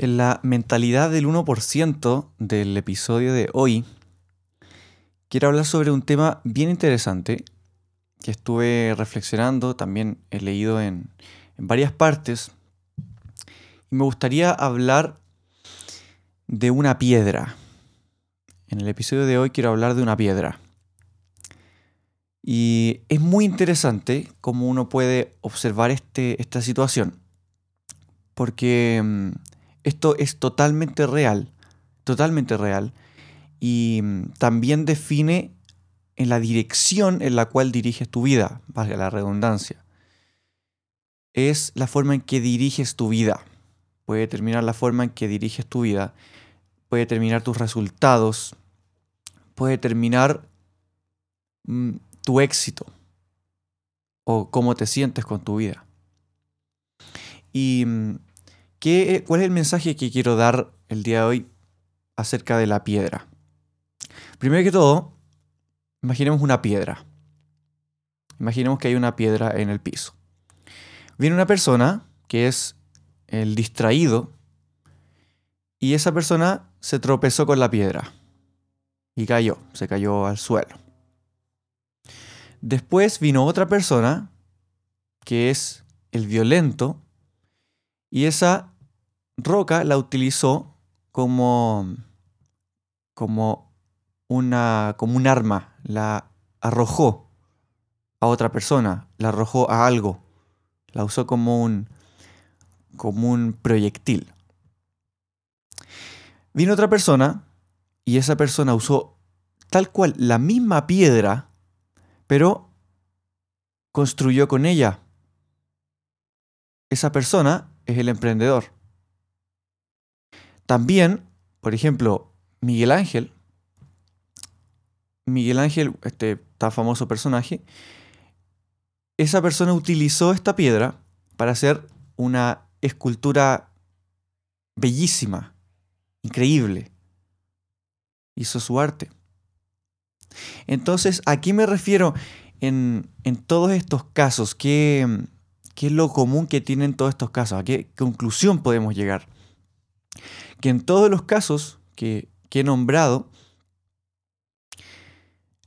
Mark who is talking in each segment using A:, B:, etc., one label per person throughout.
A: En la mentalidad del 1% del episodio de hoy, quiero hablar sobre un tema bien interesante que estuve reflexionando, también he leído en, en varias partes, y me gustaría hablar de una piedra. En el episodio de hoy quiero hablar de una piedra. Y es muy interesante cómo uno puede observar este, esta situación, porque mm, esto es totalmente real, totalmente real, y mm, también define en la dirección en la cual diriges tu vida, valga la redundancia. Es la forma en que diriges tu vida. Puede determinar la forma en que diriges tu vida, puede determinar tus resultados, puede determinar mm, tu éxito o cómo te sientes con tu vida. ¿Y mm, qué, cuál es el mensaje que quiero dar el día de hoy acerca de la piedra? Primero que todo, imaginemos una piedra. Imaginemos que hay una piedra en el piso. Viene una persona que es el distraído y esa persona se tropezó con la piedra y cayó, se cayó al suelo. Después vino otra persona, que es el violento, y esa roca la utilizó como, como, una, como un arma, la arrojó a otra persona, la arrojó a algo, la usó como un, como un proyectil. Vino otra persona y esa persona usó tal cual la misma piedra pero construyó con ella. Esa persona es el emprendedor. También, por ejemplo, Miguel Ángel, Miguel Ángel, este tan famoso personaje, esa persona utilizó esta piedra para hacer una escultura bellísima, increíble. Hizo su arte. Entonces, ¿a qué me refiero en, todos estos casos? ¿Qué, es lo común que tienen todos estos casos? ¿A qué conclusión podemos llegar? Que en todos los casos que, he nombrado,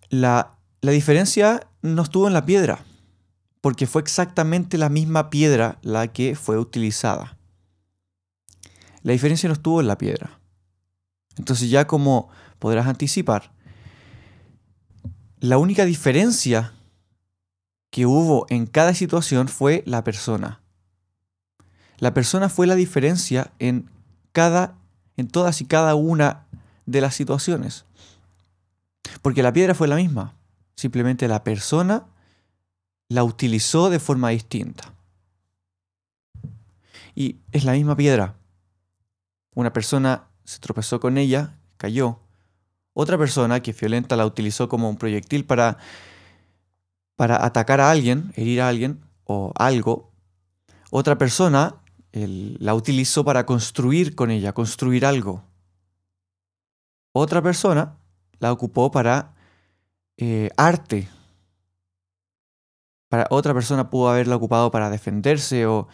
A: la, la diferencia no estuvo en la piedra, porque fue exactamente la misma piedra la que fue utilizada. La diferencia no estuvo en la piedra. Entonces ya como podrás anticipar, la única diferencia que hubo en cada situación fue la persona. La persona fue la diferencia en cada en todas y cada una de las situaciones. Porque la piedra fue la misma, simplemente la persona la utilizó de forma distinta. Y es la misma piedra. Una persona se tropezó con ella, cayó, otra persona que violenta la utilizó como un proyectil para, para atacar a alguien, herir a alguien o algo. Otra persona la utilizó para construir con ella, construir algo. Otra persona la ocupó para eh, arte. Para otra persona pudo haberla ocupado para defenderse o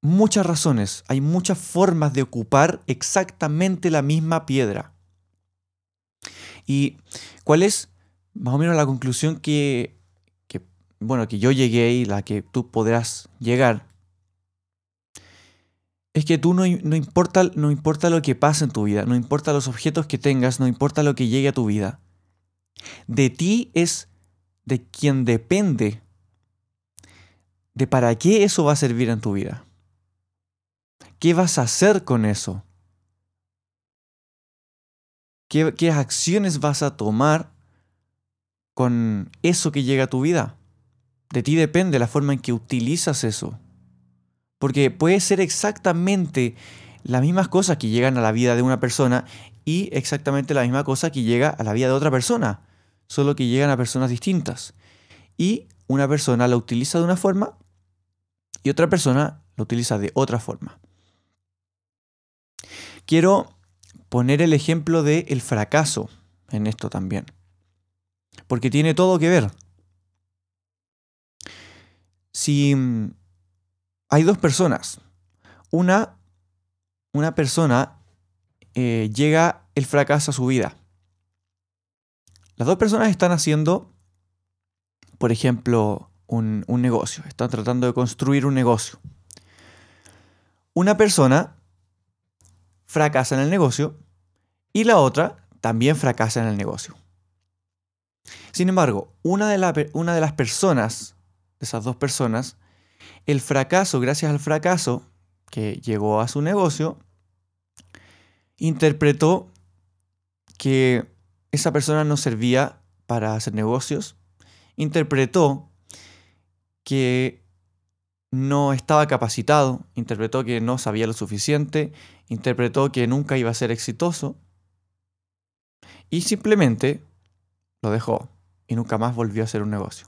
A: muchas razones. Hay muchas formas de ocupar exactamente la misma piedra. ¿Y cuál es más o menos la conclusión que, bueno, que yo llegué y la que tú podrás llegar? Es que tú no, no, importa, no importa lo que pase en tu vida, no importa los objetos que tengas, no importa lo que llegue a tu vida. De ti es de quien depende de para qué eso va a servir en tu vida. ¿Qué vas a hacer con eso? ¿Qué, acciones vas a tomar con eso que llega a tu vida? De ti depende la forma en que utilizas eso. Porque puede ser exactamente las mismas cosas que llegan a la vida de una persona y exactamente la misma cosa que llega a la vida de otra persona, solo que llegan a personas distintas. Y una persona la utiliza de una forma y otra persona la utiliza de otra forma. Quiero poner el ejemplo del el fracaso en esto también, porque tiene todo que ver. Si mm, hay dos personas, una, una persona eh, llega el fracaso a su vida. Las dos personas están haciendo, por ejemplo, un, un negocio, están tratando de construir un negocio. Una persona fracasa en el negocio y la otra también fracasa en el negocio. Sin embargo, una de, las personas, de esas dos personas, el fracaso, gracias al fracaso que llegó a su negocio, interpretó que esa persona no servía para hacer negocios, interpretó que no estaba capacitado, interpretó que no sabía lo suficiente, interpretó que nunca iba a ser exitoso y simplemente lo dejó y nunca más volvió a hacer un negocio.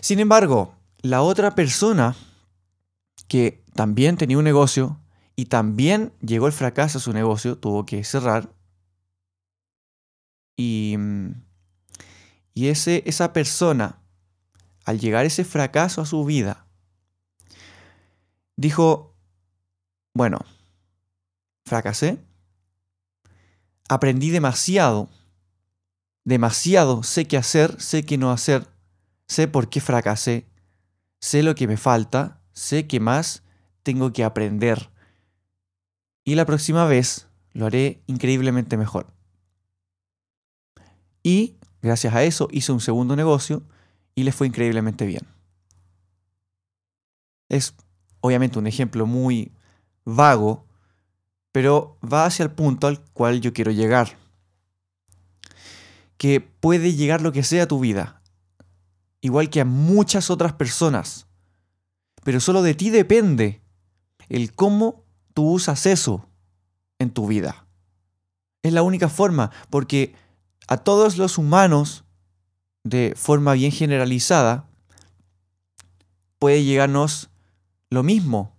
A: Sin embargo, la otra persona que también tenía un negocio y también llegó el fracaso a su negocio, tuvo que cerrar. Y, y ese, esa persona al llegar ese fracaso a su vida, dijo, bueno, fracasé, aprendí demasiado, demasiado, sé qué hacer, sé qué no hacer, sé por qué fracasé, sé lo que me falta, sé qué más tengo que aprender. Y la próxima vez lo haré increíblemente mejor. Y gracias a eso hice un segundo negocio y le fue increíblemente bien. Es obviamente un ejemplo muy vago, pero va hacia el punto al cual yo quiero llegar. Que puede llegar lo que sea a tu vida, igual que a muchas otras personas, pero solo de ti depende el cómo tú usas eso en tu vida. Es la única forma, porque a todos los humanos de forma bien generalizada, puede llegarnos lo mismo.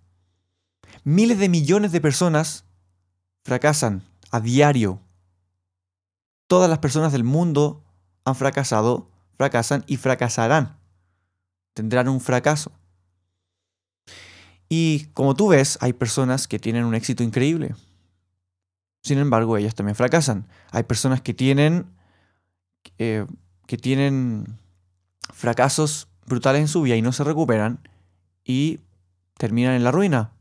A: Miles de millones de personas fracasan a diario. Todas las personas del mundo han fracasado, fracasan y fracasarán. Tendrán un fracaso. Y como tú ves, hay personas que tienen un éxito increíble. Sin embargo, ellas también fracasan. Hay personas que tienen eh, que tienen fracasos brutales en su vida y no se recuperan y terminan en la ruina.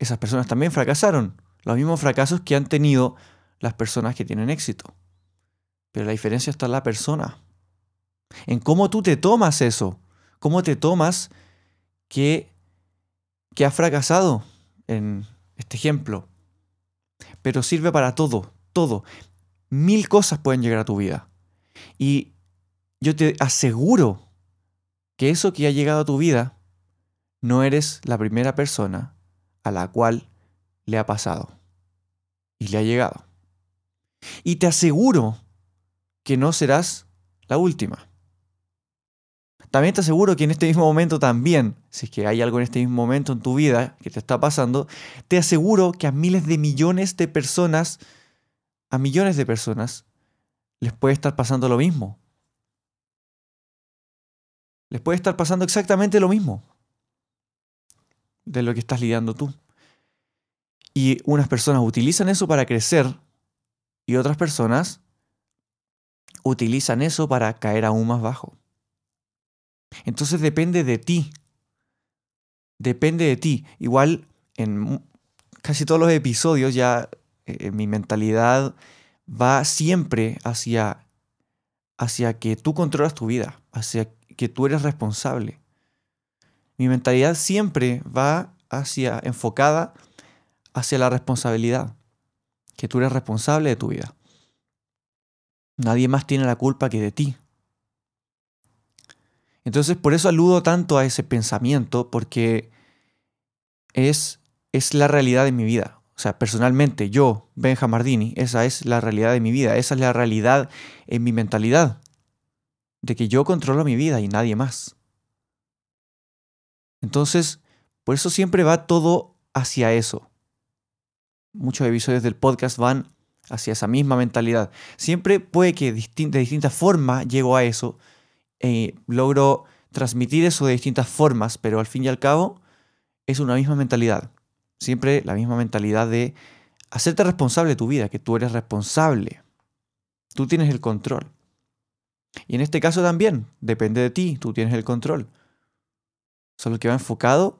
A: Esas personas también fracasaron. Los mismos fracasos que han tenido las personas que tienen éxito. Pero la diferencia está en la persona. En cómo tú te tomas eso. Cómo te tomas que, que has fracasado en este ejemplo. Pero sirve para todo, todo. Mil cosas pueden llegar a tu vida. Y yo te aseguro que eso que ha llegado a tu vida, no eres la primera persona a la cual le ha pasado y le ha llegado. Y te aseguro que no serás la última. También te aseguro que en este mismo momento también, si es que hay algo en este mismo momento en tu vida que te está pasando, te aseguro que a miles de millones de personas, a millones de personas, les puede estar pasando lo mismo les puede estar pasando exactamente lo mismo de lo que estás lidiando tú. Y unas personas utilizan eso para crecer y otras personas utilizan eso para caer aún más bajo. Entonces depende de ti. Depende de ti. Igual en casi todos los episodios ya eh, mi mentalidad va siempre hacia, hacia que tú controlas tu vida, hacia que tú eres responsable. Mi mentalidad siempre va hacia enfocada hacia la responsabilidad, que tú eres responsable de tu vida. Nadie más tiene la culpa que de ti. Entonces, por eso aludo tanto a ese pensamiento, porque es, es la realidad de mi vida. O sea, personalmente, yo, Benja Mardini, esa es la realidad de mi vida, esa es la realidad en mi mentalidad, de que yo controlo mi vida y nadie más. Entonces, por eso siempre va todo hacia eso. Muchos episodios del podcast van hacia esa misma mentalidad. Siempre puede que de distintas formas llego a eso, eh, logro transmitir eso de distintas formas, pero al fin y al cabo es una misma mentalidad. Siempre la misma mentalidad de hacerte responsable de tu vida, que tú eres responsable. Tú tienes el control. Y en este caso también, depende de ti, tú tienes el control. Solo que va enfocado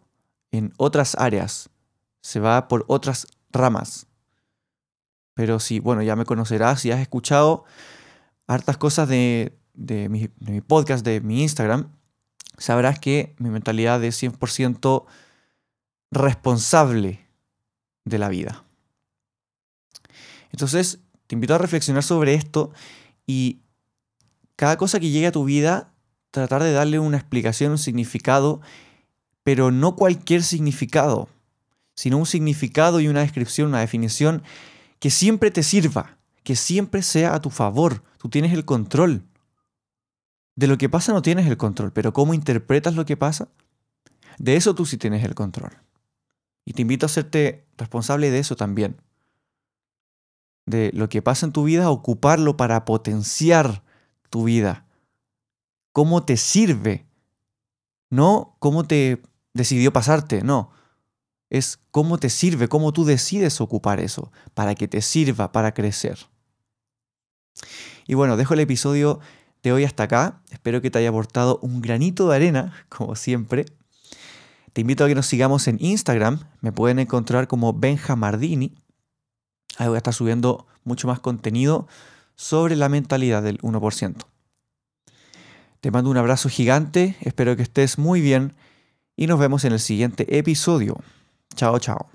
A: en otras áreas, se va por otras ramas. Pero sí, bueno, ya me conocerás, si has escuchado hartas cosas de, de mi podcast, de mi Instagram, sabrás que mi mentalidad es 100% responsable de la vida. Entonces, te invito a reflexionar sobre esto y cada cosa que llegue a tu vida, tratar de darle una explicación, un significado pero no cualquier significado, sino un significado y una descripción, una definición que siempre te sirva, que siempre sea a tu favor. Tú tienes el control. De lo que pasa no tienes el control, pero cómo interpretas lo que pasa, de eso tú sí tienes el control. Y te invito a hacerte responsable de eso también. De lo que pasa en tu vida, ocuparlo para potenciar tu vida. ¿Cómo te sirve? No cómo te decidió pasarte, no. Es cómo te sirve, cómo tú decides ocupar eso, para que te sirva para crecer. Y bueno, dejo el episodio de hoy hasta acá. Espero que te haya aportado un granito de arena, como siempre. Te invito a que nos sigamos en Instagram. Me pueden encontrar como Benjamardini. Ahí voy a estar subiendo mucho más contenido sobre la mentalidad del 1%. Te mando un abrazo gigante, espero que estés muy bien y nos vemos en el siguiente episodio. 悄悄。